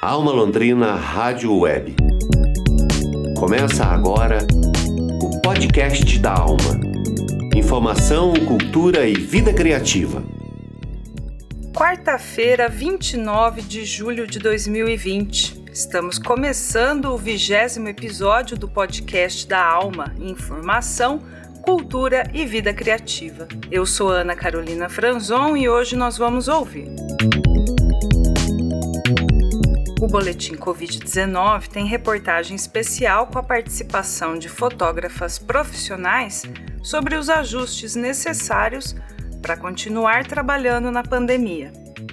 Alma Londrina Rádio Web. Começa agora o podcast da Alma. Informação, cultura e vida criativa. Quarta-feira, 29 de julho de 2020. Estamos começando o vigésimo episódio do podcast da Alma. Informação, cultura e vida criativa. Eu sou Ana Carolina Franzon e hoje nós vamos ouvir. O Boletim Covid-19 tem reportagem especial com a participação de fotógrafas profissionais sobre os ajustes necessários para continuar trabalhando na pandemia.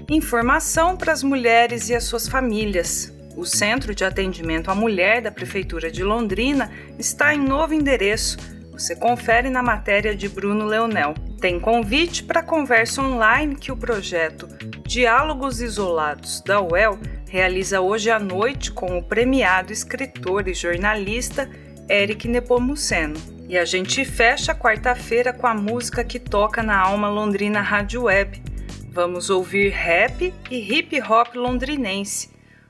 Informação para as mulheres e as suas famílias. O Centro de Atendimento à Mulher da Prefeitura de Londrina está em novo endereço você confere na matéria de Bruno Leonel. Tem convite para conversa online que o projeto Diálogos Isolados da UEL realiza hoje à noite com o premiado escritor e jornalista Eric Nepomuceno. E a gente fecha quarta-feira com a música que toca na Alma Londrina Rádio Web. Vamos ouvir rap e hip hop londrinense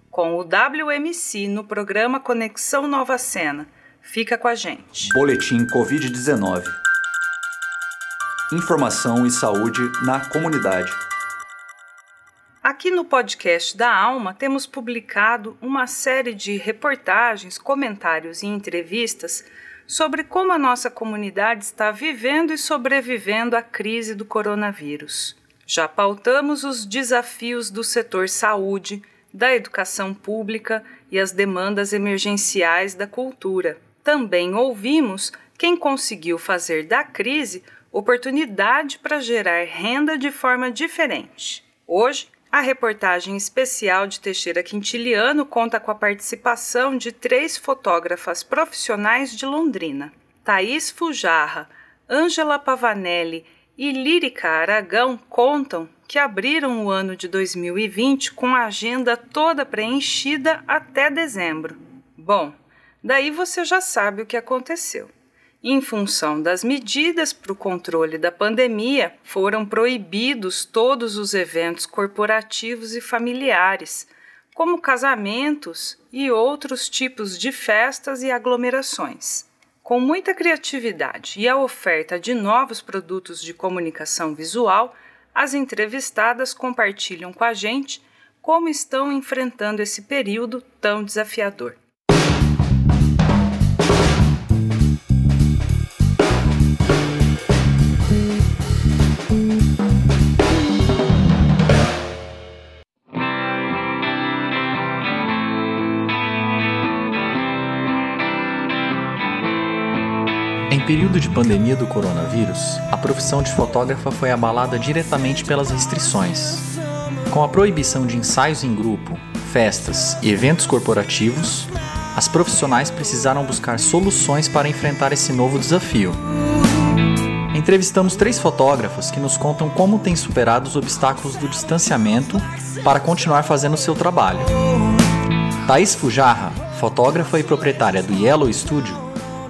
com o WMC no programa Conexão Nova Cena. Fica com a gente. Boletim Covid-19. Informação e saúde na comunidade. Aqui no podcast da Alma temos publicado uma série de reportagens, comentários e entrevistas sobre como a nossa comunidade está vivendo e sobrevivendo à crise do coronavírus. Já pautamos os desafios do setor saúde, da educação pública e as demandas emergenciais da cultura também ouvimos quem conseguiu fazer da crise oportunidade para gerar renda de forma diferente. Hoje, a reportagem especial de Teixeira Quintiliano conta com a participação de três fotógrafas profissionais de Londrina: Thaís Fujarra, Ângela Pavanelli e Lírica Aragão contam que abriram o ano de 2020 com a agenda toda preenchida até dezembro. Bom, Daí você já sabe o que aconteceu. Em função das medidas para o controle da pandemia, foram proibidos todos os eventos corporativos e familiares, como casamentos e outros tipos de festas e aglomerações. Com muita criatividade e a oferta de novos produtos de comunicação visual, as entrevistadas compartilham com a gente como estão enfrentando esse período tão desafiador. Período de pandemia do coronavírus, a profissão de fotógrafa foi abalada diretamente pelas restrições. Com a proibição de ensaios em grupo, festas e eventos corporativos, as profissionais precisaram buscar soluções para enfrentar esse novo desafio. Entrevistamos três fotógrafos que nos contam como têm superado os obstáculos do distanciamento para continuar fazendo seu trabalho. Thaís Fujarra, fotógrafa e proprietária do Yellow Studio,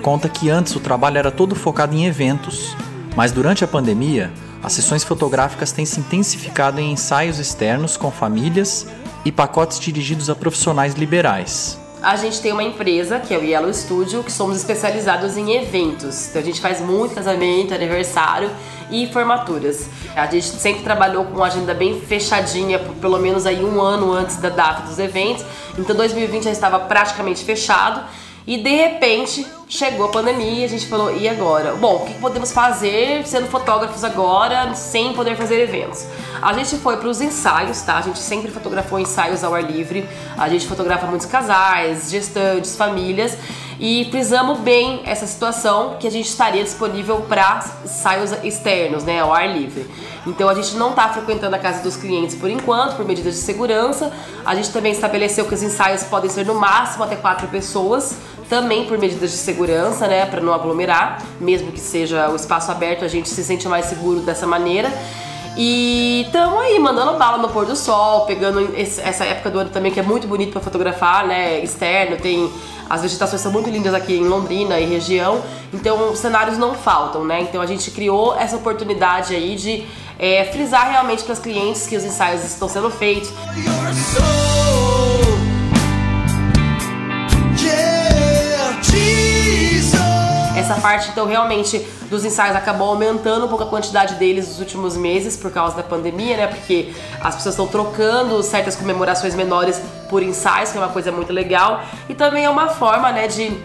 conta que antes o trabalho era todo focado em eventos, mas durante a pandemia, as sessões fotográficas têm se intensificado em ensaios externos com famílias e pacotes dirigidos a profissionais liberais. A gente tem uma empresa, que é o Yellow Studio, que somos especializados em eventos. Então a gente faz muito casamento, aniversário e formaturas. A gente sempre trabalhou com uma agenda bem fechadinha, pelo menos aí um ano antes da data dos eventos. Então 2020 já estava praticamente fechado e de repente chegou a pandemia e a gente falou: e agora? Bom, o que podemos fazer sendo fotógrafos agora sem poder fazer eventos? A gente foi para os ensaios, tá? A gente sempre fotografou ensaios ao ar livre. A gente fotografa muitos casais, gestantes, famílias e frisamos bem essa situação que a gente estaria disponível para ensaios externos, né, ao ar livre. Então a gente não está frequentando a casa dos clientes por enquanto, por medidas de segurança. A gente também estabeleceu que os ensaios podem ser no máximo até quatro pessoas também por medidas de segurança, né, para não aglomerar, mesmo que seja o espaço aberto, a gente se sente mais seguro dessa maneira. E estamos aí mandando bala no pôr do sol, pegando esse, essa época do ano também que é muito bonito para fotografar, né? Externo, tem as vegetações são muito lindas aqui em Londrina e região, então cenários não faltam, né? Então a gente criou essa oportunidade aí de é, frisar realmente para os clientes que os ensaios estão sendo feitos. Essa parte, então, realmente, dos ensaios acabou aumentando um pouco a quantidade deles nos últimos meses por causa da pandemia, né? Porque as pessoas estão trocando certas comemorações menores por ensaios, que é uma coisa muito legal. E também é uma forma, né, de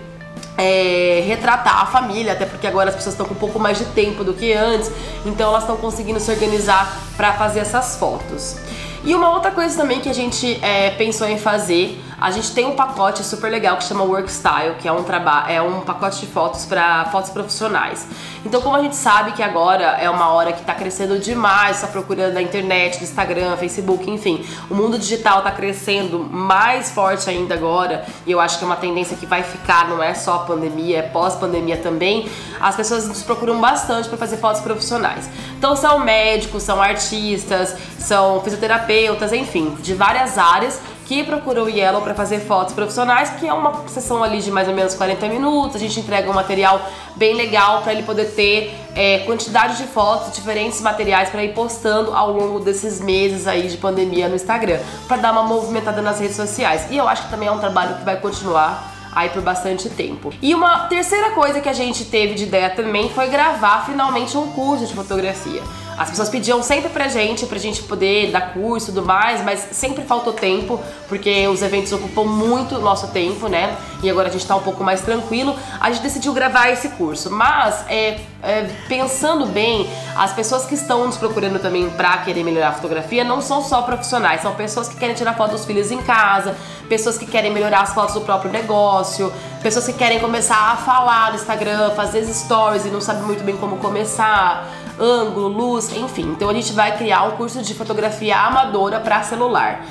é, retratar a família, até porque agora as pessoas estão com um pouco mais de tempo do que antes, então elas estão conseguindo se organizar para fazer essas fotos. E uma outra coisa também que a gente é, pensou em fazer a gente tem um pacote super legal que chama Workstyle, que é um trabalho, é um pacote de fotos para fotos profissionais. Então, como a gente sabe que agora é uma hora que está crescendo demais essa procura na internet, no Instagram, Facebook, enfim, o mundo digital está crescendo mais forte ainda agora, e eu acho que é uma tendência que vai ficar, não é só a pandemia, é pós-pandemia também. As pessoas nos procuram bastante para fazer fotos profissionais. Então, são médicos, são artistas, são fisioterapeutas, enfim, de várias áreas que procurou o Yellow para fazer fotos profissionais, que é uma sessão ali de mais ou menos 40 minutos. A gente entrega um material bem legal para ele poder ter é, quantidade de fotos, diferentes materiais para ir postando ao longo desses meses aí de pandemia no Instagram, para dar uma movimentada nas redes sociais. E eu acho que também é um trabalho que vai continuar aí por bastante tempo. E uma terceira coisa que a gente teve de ideia também foi gravar finalmente um curso de fotografia. As pessoas pediam sempre pra gente, pra gente poder dar curso e tudo mais, mas sempre faltou tempo, porque os eventos ocupam muito nosso tempo, né? E agora a gente tá um pouco mais tranquilo. A gente decidiu gravar esse curso, mas é, é, pensando bem, as pessoas que estão nos procurando também pra querer melhorar a fotografia não são só profissionais, são pessoas que querem tirar foto dos filhos em casa, pessoas que querem melhorar as fotos do próprio negócio, pessoas que querem começar a falar no Instagram, fazer stories e não sabem muito bem como começar ângulo, luz, enfim. Então a gente vai criar um curso de fotografia amadora para celular.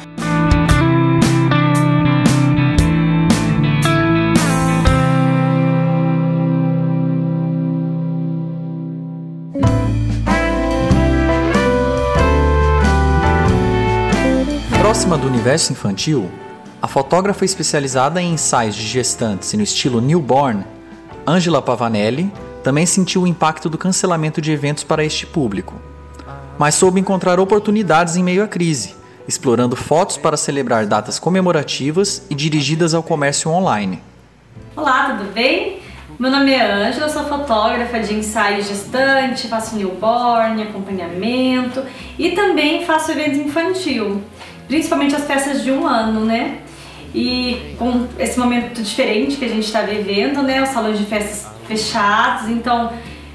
Próxima do universo infantil, a fotógrafa especializada em ensaios de gestantes no estilo newborn, Angela Pavanelli, também sentiu o impacto do cancelamento de eventos para este público, mas soube encontrar oportunidades em meio à crise, explorando fotos para celebrar datas comemorativas e dirigidas ao comércio online. Olá, tudo bem? Meu nome é Ângela, sou fotógrafa de ensaio gestante, faço newborn, acompanhamento e também faço eventos infantil, principalmente as festas de um ano, né? E com esse momento diferente que a gente está vivendo, né? Os salões de festas fechados, então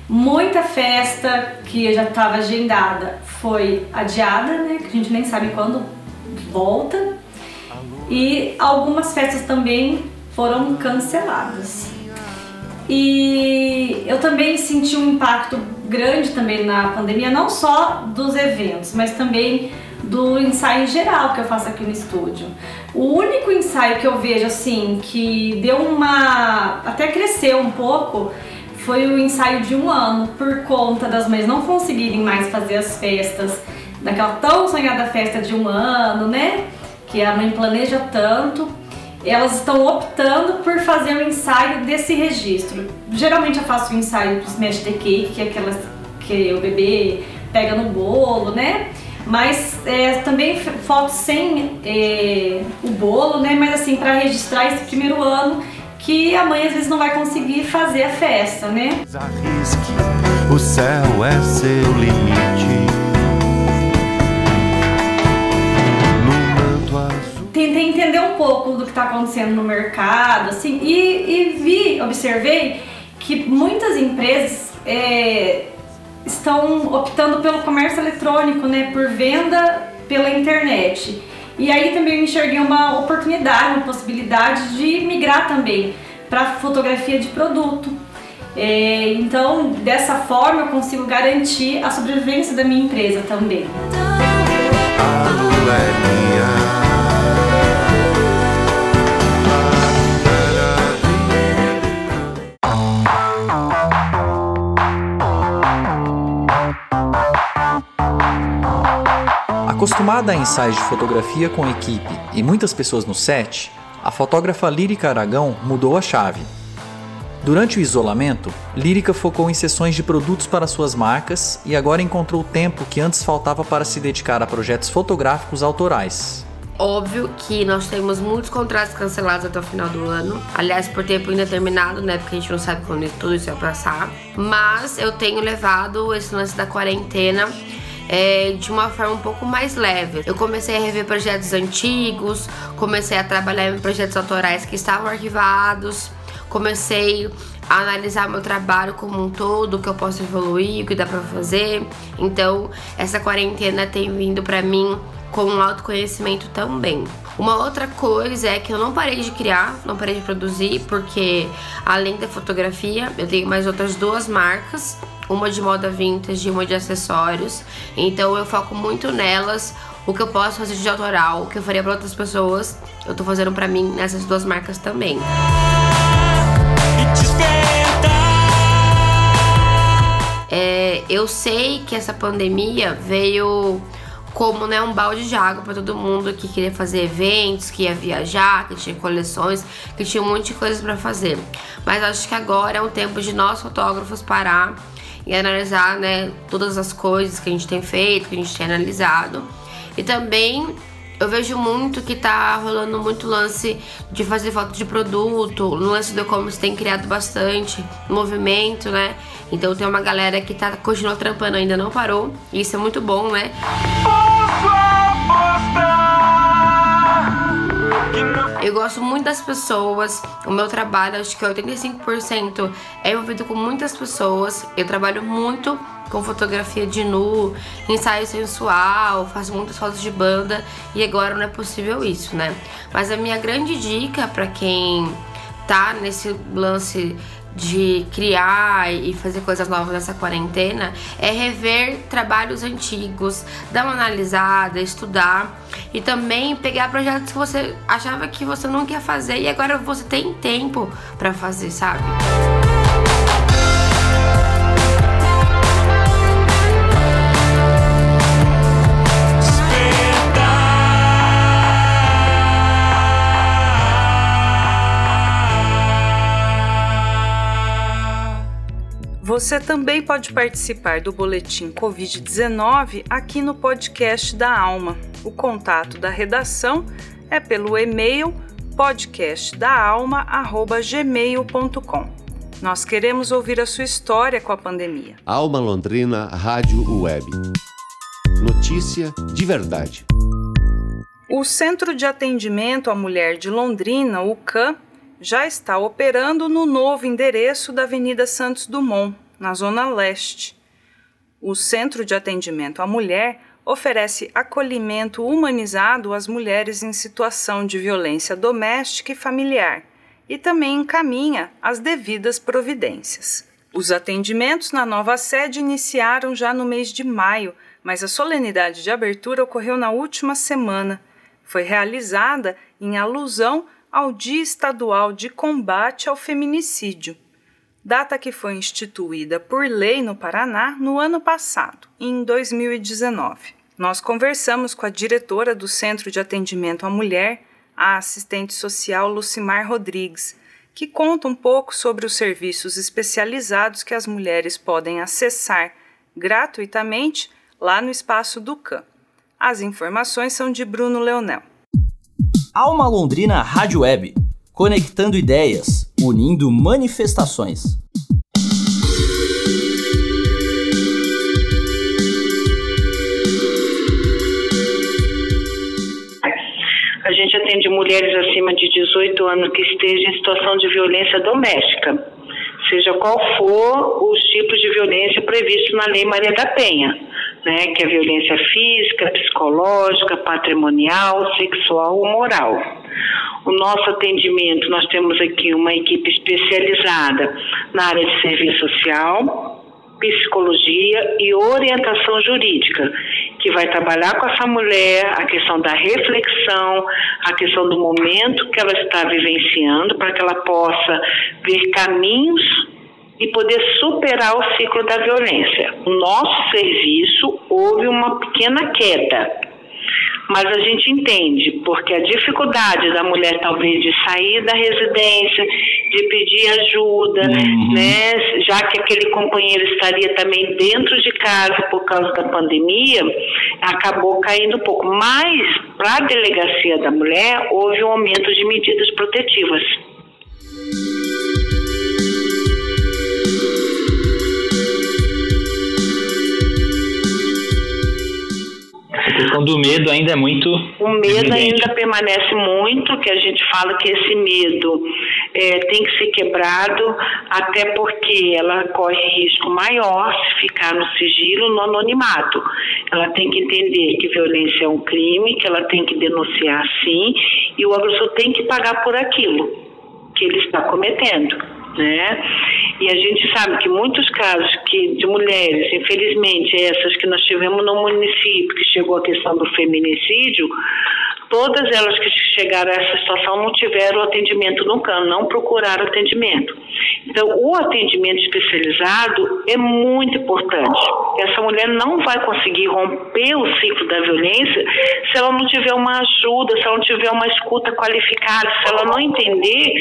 muita festa que já estava agendada foi adiada, né? Que a gente nem sabe quando volta. E algumas festas também foram canceladas. E eu também senti um impacto grande também na pandemia, não só dos eventos, mas também do ensaio geral que eu faço aqui no estúdio. O único ensaio que eu vejo assim que deu uma. até cresceu um pouco foi o ensaio de um ano, por conta das mães não conseguirem mais fazer as festas, daquela tão sonhada festa de um ano, né? Que a mãe planeja tanto. Elas estão optando por fazer o ensaio desse registro. Geralmente eu faço o ensaio do Smash the Cake, que é aquelas que o bebê pega no bolo, né? Mas é, também fotos sem é, o bolo, né? Mas assim, para registrar esse primeiro ano que a mãe às vezes não vai conseguir fazer a festa, né? Arrisque, o céu é seu limite. Tentei entender um pouco do que está acontecendo no mercado, assim, e, e, vi, observei que muitas empresas é, estão optando pelo comércio eletrônico, né, por venda pela internet. E aí também eu enxerguei uma oportunidade, uma possibilidade de migrar também para fotografia de produto. É, então, dessa forma, eu consigo garantir a sobrevivência da minha empresa também. Acostumada a ensaios de fotografia com equipe e muitas pessoas no set, a fotógrafa Lírica Aragão mudou a chave. Durante o isolamento, Lírica focou em sessões de produtos para suas marcas e agora encontrou o tempo que antes faltava para se dedicar a projetos fotográficos autorais. Óbvio que nós temos muitos contratos cancelados até o final do ano. Aliás, por tempo indeterminado, né? Porque a gente não sabe quando tudo isso vai passar. Mas eu tenho levado esse lance da quarentena é, de uma forma um pouco mais leve. Eu comecei a rever projetos antigos, comecei a trabalhar em projetos autorais que estavam arquivados, comecei a analisar meu trabalho como um todo, o que eu posso evoluir, o que dá para fazer. Então, essa quarentena tem vindo para mim com um autoconhecimento também. Uma outra coisa é que eu não parei de criar, não parei de produzir, porque além da fotografia, eu tenho mais outras duas marcas, uma de moda vintage e uma de acessórios. Então eu foco muito nelas, o que eu posso fazer de autoral, o que eu faria para outras pessoas, eu tô fazendo para mim nessas duas marcas também. É, eu sei que essa pandemia veio como né, um balde de água para todo mundo que queria fazer eventos, que ia viajar, que tinha coleções, que tinha um monte de coisas para fazer. Mas acho que agora é um tempo de nós fotógrafos parar e analisar né, todas as coisas que a gente tem feito, que a gente tem analisado. E também eu vejo muito que tá rolando muito lance de fazer foto de produto, no lance do e-commerce tem criado bastante movimento, né? Então tem uma galera que tá continuando trampando, ainda não parou, e isso é muito bom, né? Eu gosto muito das pessoas. O meu trabalho, acho que 85% é envolvido com muitas pessoas. Eu trabalho muito com fotografia de nu, ensaio sensual, faço muitas fotos de banda e agora não é possível isso, né? Mas a minha grande dica para quem tá nesse lance de criar e fazer coisas novas nessa quarentena é rever trabalhos antigos, dar uma analisada, estudar e também pegar projetos que você achava que você não quer fazer e agora você tem tempo para fazer, sabe? Você também pode participar do boletim Covid-19 aqui no podcast da Alma. O contato da redação é pelo e-mail podcastdaalma@gmail.com. Nós queremos ouvir a sua história com a pandemia. Alma Londrina Rádio Web. Notícia de verdade. O Centro de Atendimento à Mulher de Londrina, o CAM, já está operando no novo endereço da Avenida Santos Dumont, na Zona Leste. O Centro de Atendimento à Mulher oferece acolhimento humanizado às mulheres em situação de violência doméstica e familiar e também encaminha as devidas providências. Os atendimentos na nova sede iniciaram já no mês de maio, mas a solenidade de abertura ocorreu na última semana. Foi realizada em alusão ao Dia Estadual de Combate ao Feminicídio data que foi instituída por lei no Paraná no ano passado, em 2019. Nós conversamos com a diretora do Centro de Atendimento à Mulher, a assistente social Lucimar Rodrigues, que conta um pouco sobre os serviços especializados que as mulheres podem acessar gratuitamente lá no espaço do CAM. As informações são de Bruno Leonel. Alma Londrina Rádio Web, conectando ideias unindo manifestações. A gente atende mulheres acima de 18 anos que estejam em situação de violência doméstica, seja qual for os tipos de violência previstos na Lei Maria da Penha, né, que é violência física, psicológica, patrimonial, sexual ou moral o nosso atendimento, nós temos aqui uma equipe especializada na área de serviço social, psicologia e orientação jurídica, que vai trabalhar com essa mulher a questão da reflexão, a questão do momento que ela está vivenciando, para que ela possa ver caminhos e poder superar o ciclo da violência. O nosso serviço houve uma pequena queda mas a gente entende, porque a dificuldade da mulher talvez de sair da residência, de pedir ajuda, uhum. né, já que aquele companheiro estaria também dentro de casa por causa da pandemia, acabou caindo um pouco. Mas para a delegacia da mulher houve um aumento de medidas protetivas. Do medo ainda é muito. O medo evidente. ainda permanece muito, que a gente fala que esse medo é, tem que ser quebrado, até porque ela corre risco maior se ficar no sigilo, no anonimato. Ela tem que entender que violência é um crime, que ela tem que denunciar sim, e o agressor tem que pagar por aquilo que ele está cometendo né? E a gente sabe que muitos casos que, de mulheres, infelizmente essas que nós tivemos no município, que chegou a questão do feminicídio, todas elas que chegaram a essa situação não tiveram atendimento no CAN, não procuraram atendimento. Então, o atendimento especializado é muito importante. Essa mulher não vai conseguir romper o ciclo da violência se ela não tiver uma ajuda, se ela não tiver uma escuta qualificada, se ela não entender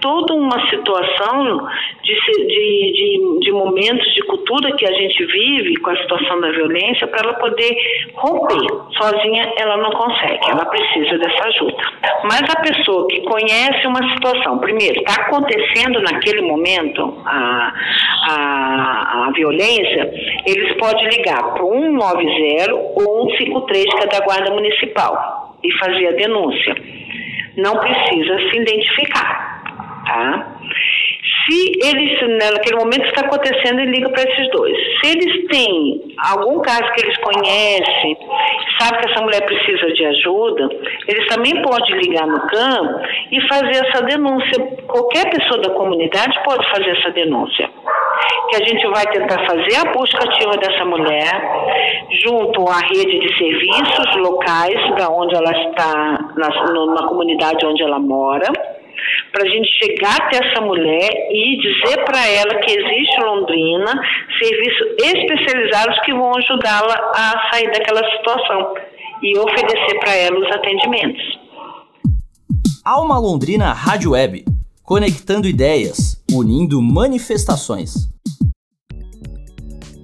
toda uma situação de, de, de, de momentos de cultura que a gente vive com a situação da violência para ela poder romper. Sozinha ela não consegue, ela precisa dessa ajuda. Mas a pessoa que conhece uma situação, primeiro, está acontecendo naquele momento a, a, a violência, eles podem ligar para 190 ou 153, que é da Guarda Municipal, e fazer a denúncia. Não precisa se identificar, tá? Se eles, naquele momento está acontecendo, ele liga para esses dois. Se eles têm algum caso que eles conhecem, sabe que essa mulher precisa de ajuda, eles também podem ligar no CAM e fazer essa denúncia. Qualquer pessoa da comunidade pode fazer essa denúncia. Que a gente vai tentar fazer a busca ativa dessa mulher junto à rede de serviços locais da onde ela está, na, na comunidade onde ela mora para a gente chegar até essa mulher e dizer para ela que existe Londrina serviços especializados que vão ajudá-la a sair daquela situação e oferecer para ela os atendimentos. Alma Londrina Rádio Web, conectando ideias, unindo manifestações.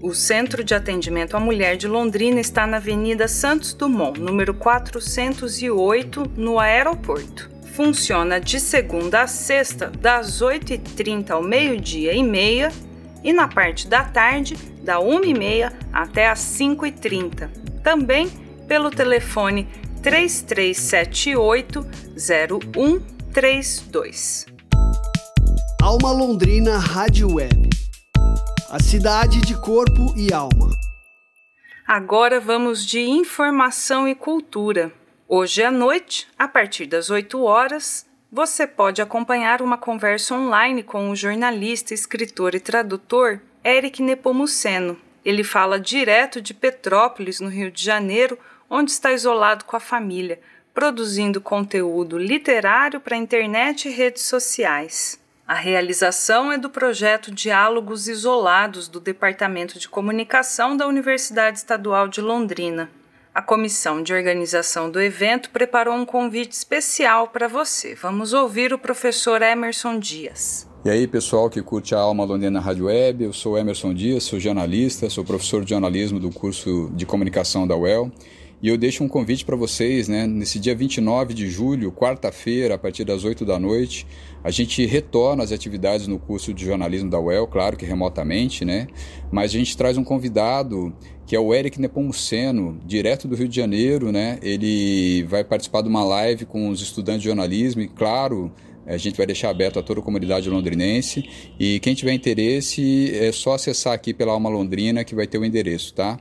O Centro de Atendimento à Mulher de Londrina está na Avenida Santos Dumont, número 408, no aeroporto funciona de segunda a sexta, das 8h30 ao meio-dia e meia, e na parte da tarde, da 1h30 até as 5h30. Também pelo telefone 3378 0132. Alma Londrina Rádio Web. A cidade de corpo e alma. Agora vamos de informação e cultura. Hoje à noite, a partir das 8 horas, você pode acompanhar uma conversa online com o jornalista, escritor e tradutor Eric Nepomuceno. Ele fala direto de Petrópolis, no Rio de Janeiro, onde está isolado com a família, produzindo conteúdo literário para internet e redes sociais. A realização é do projeto Diálogos Isolados do Departamento de Comunicação da Universidade Estadual de Londrina. A comissão de organização do evento preparou um convite especial para você. Vamos ouvir o professor Emerson Dias. E aí, pessoal que curte a Alma Londrina Rádio Web, eu sou Emerson Dias, sou jornalista, sou professor de jornalismo do curso de comunicação da UEL. E eu deixo um convite para vocês, né? Nesse dia 29 de julho, quarta-feira, a partir das 8 da noite, a gente retorna as atividades no curso de jornalismo da UEL, claro que remotamente, né? Mas a gente traz um convidado que é o Eric Nepomuceno, direto do Rio de Janeiro, né? Ele vai participar de uma live com os estudantes de jornalismo e, claro, a gente vai deixar aberto a toda a comunidade londrinense. E quem tiver interesse, é só acessar aqui pela Alma Londrina que vai ter o endereço, tá?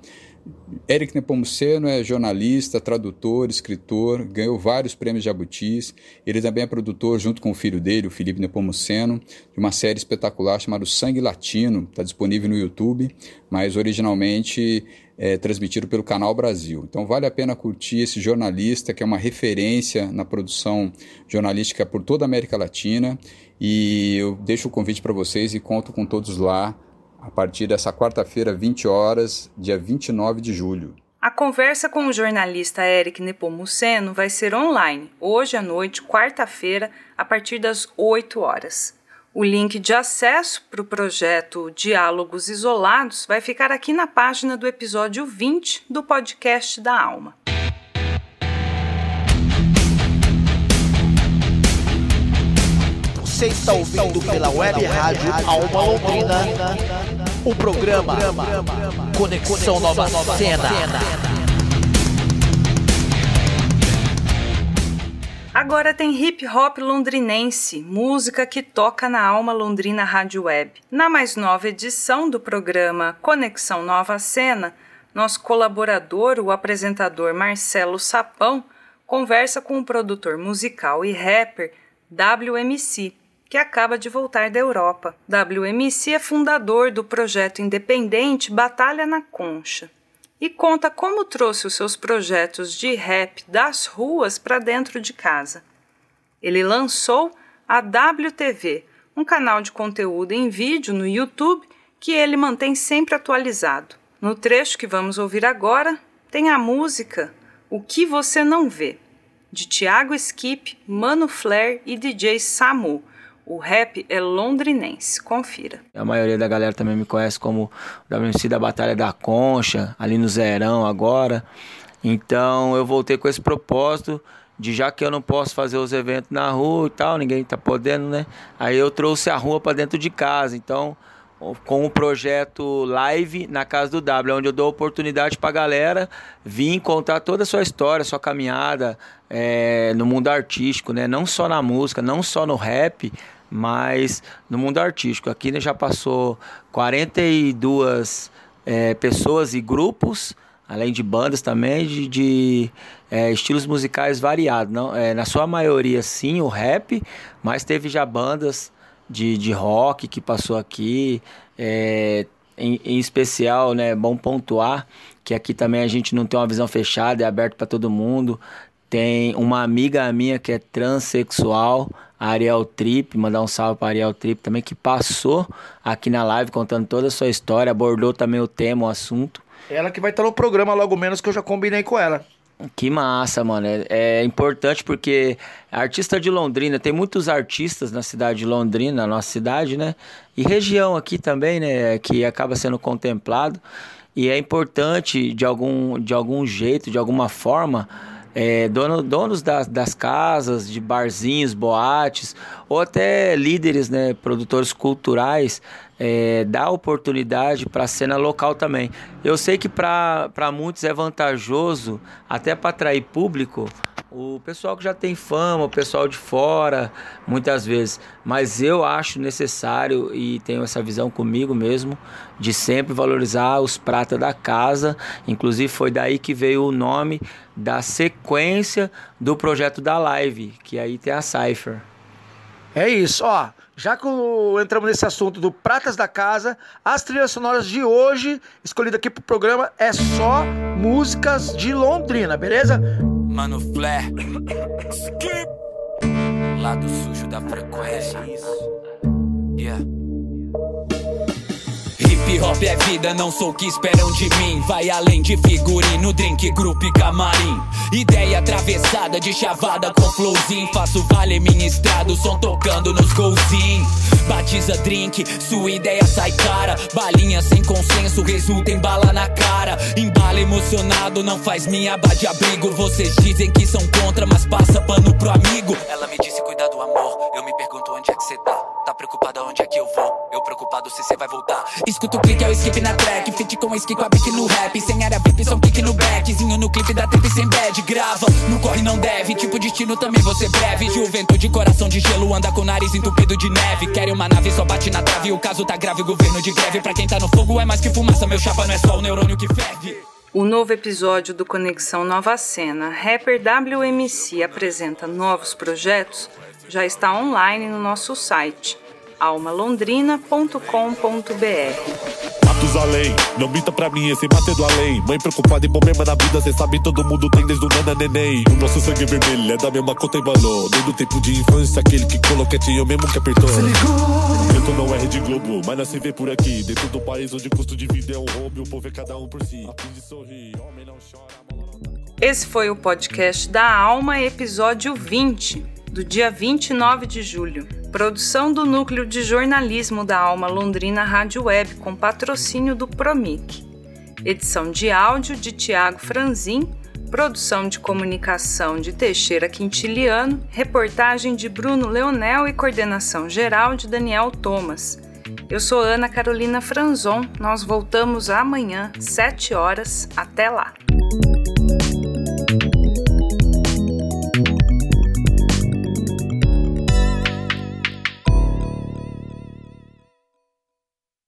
Eric Nepomuceno é jornalista, tradutor, escritor, ganhou vários prêmios Jabutis. Ele também é produtor, junto com o filho dele, o Felipe Nepomuceno, de uma série espetacular chamada Sangue Latino. Está disponível no YouTube, mas originalmente é transmitido pelo Canal Brasil. Então vale a pena curtir esse jornalista, que é uma referência na produção jornalística por toda a América Latina. E eu deixo o convite para vocês e conto com todos lá a partir dessa quarta-feira, 20 horas, dia 29 de julho. A conversa com o jornalista Eric Nepomuceno vai ser online, hoje à noite, quarta-feira, a partir das 8 horas. O link de acesso para o projeto Diálogos Isolados vai ficar aqui na página do episódio 20 do podcast da Alma. Você está ouvindo pela web rádio Alma Londrina o programa Conexão Nova Cena. Agora tem hip hop londrinense, música que toca na alma londrina Rádio Web. Na mais nova edição do programa Conexão Nova Cena, nosso colaborador, o apresentador Marcelo Sapão, conversa com o produtor musical e rapper WMC, que acaba de voltar da Europa. WMC é fundador do projeto independente Batalha na Concha e conta como trouxe os seus projetos de rap das ruas para dentro de casa. Ele lançou a WTV, um canal de conteúdo em vídeo no YouTube que ele mantém sempre atualizado. No trecho que vamos ouvir agora, tem a música O que você não vê, de Tiago Skip, Mano Flair e DJ Samu o rap é londrinense, confira. A maioria da galera também me conhece como WMC da Batalha da Concha, ali no Zerão agora. Então eu voltei com esse propósito de já que eu não posso fazer os eventos na rua e tal, ninguém tá podendo, né? Aí eu trouxe a rua para dentro de casa. Então, com o projeto Live na casa do W, onde eu dou oportunidade para galera vir contar toda a sua história, sua caminhada é, no mundo artístico, né? Não só na música, não só no rap, mas no mundo artístico. Aqui né, já passou 42 é, pessoas e grupos, além de bandas também, de, de é, estilos musicais variados. Não, é, na sua maioria, sim, o rap, mas teve já bandas de, de rock que passou aqui. É, em, em, especial, né, bom pontuar que aqui também a gente não tem uma visão fechada, é aberto para todo mundo. Tem uma amiga minha que é transexual, a Ariel Trip, mandar um salve para Ariel Trip também, que passou aqui na live contando toda a sua história, abordou também o tema, o assunto. Ela que vai estar no programa logo menos que eu já combinei com ela. Que massa, mano. É, é, importante porque artista de Londrina, tem muitos artistas na cidade de Londrina, na nossa cidade, né? E região aqui também, né? Que acaba sendo contemplado. E é importante, de algum, de algum jeito, de alguma forma, é, dono, donos das, das casas, de barzinhos, boates, ou até líderes, né, produtores culturais, é, dá oportunidade para a cena local também. Eu sei que para muitos é vantajoso, até para atrair público, o pessoal que já tem fama, o pessoal de fora, muitas vezes. Mas eu acho necessário e tenho essa visão comigo mesmo de sempre valorizar os pratas da casa. Inclusive foi daí que veio o nome da sequência do projeto da live, que aí tem a Cypher. É isso, ó. Já que entramos nesse assunto do Pratas da Casa, as trilhas sonoras de hoje, escolhidas aqui pro programa, é só músicas de Londrina, beleza? Mano Flair. Lado sujo da frequência. Yeah. Hip hop é vida, não sou o que esperam de mim. Vai além de figurino, drink, grupo e camarim. Ideia atravessada de chavada com flowzinho. Faço vale ministrado, som tocando nos golzinhos. Batiza drink, sua ideia sai cara. Balinha sem consenso, resulta em bala na cara. Embala emocionado, não faz minha aba de abrigo. Vocês dizem que são contra, mas passa pano pro amigo. Ela me disse cuidar do amor. Eu me pergunto onde é que cê tá. Tá preocupada onde é que eu vou? Eu preocupado se cê vai voltar. Escuta o clique, é o skip na track. Fit com skip com a bique no rap. Sem área VIP, são kick no backzinho no clipe da trip sem bad. Grava, no corre não deve. Tipo destino também você breve. Juventude, coração de gelo, anda com o nariz entupido de neve. Quer uma nave, só bate na trave. O caso tá grave, o governo de greve. Pra quem tá no fogo é mais que fumaça. Meu chapa não é só o neurônio que ferve. O novo episódio do Conexão Nova Cena, rapper WMC apresenta novos projetos, já está online no nosso site almalondrina.com.br. Matusalém, não minta pra mim esse bater do além. Mãe preocupada em problema na vida, cê sabe todo mundo tem desde o nana neném. O nosso sangue vermelho é da mesma conta e valor. Desde o tempo de infância, aquele que coloquete eu mesmo que apertou. Se ligou. Eu tô não é Rede Globo, mas não se vê por aqui. Dentro do país onde o custo de vida é um roubo, o povo é cada um por si. Aprende sorrir, homem não chora. Esse foi o podcast da Alma, episódio 20, do dia 29 de julho. Produção do Núcleo de Jornalismo da Alma Londrina Rádio Web, com patrocínio do Promic. Edição de áudio de Tiago Franzin, produção de comunicação de Teixeira Quintiliano, reportagem de Bruno Leonel e coordenação geral de Daniel Thomas. Eu sou Ana Carolina Franzon. Nós voltamos amanhã, 7 horas. Até lá!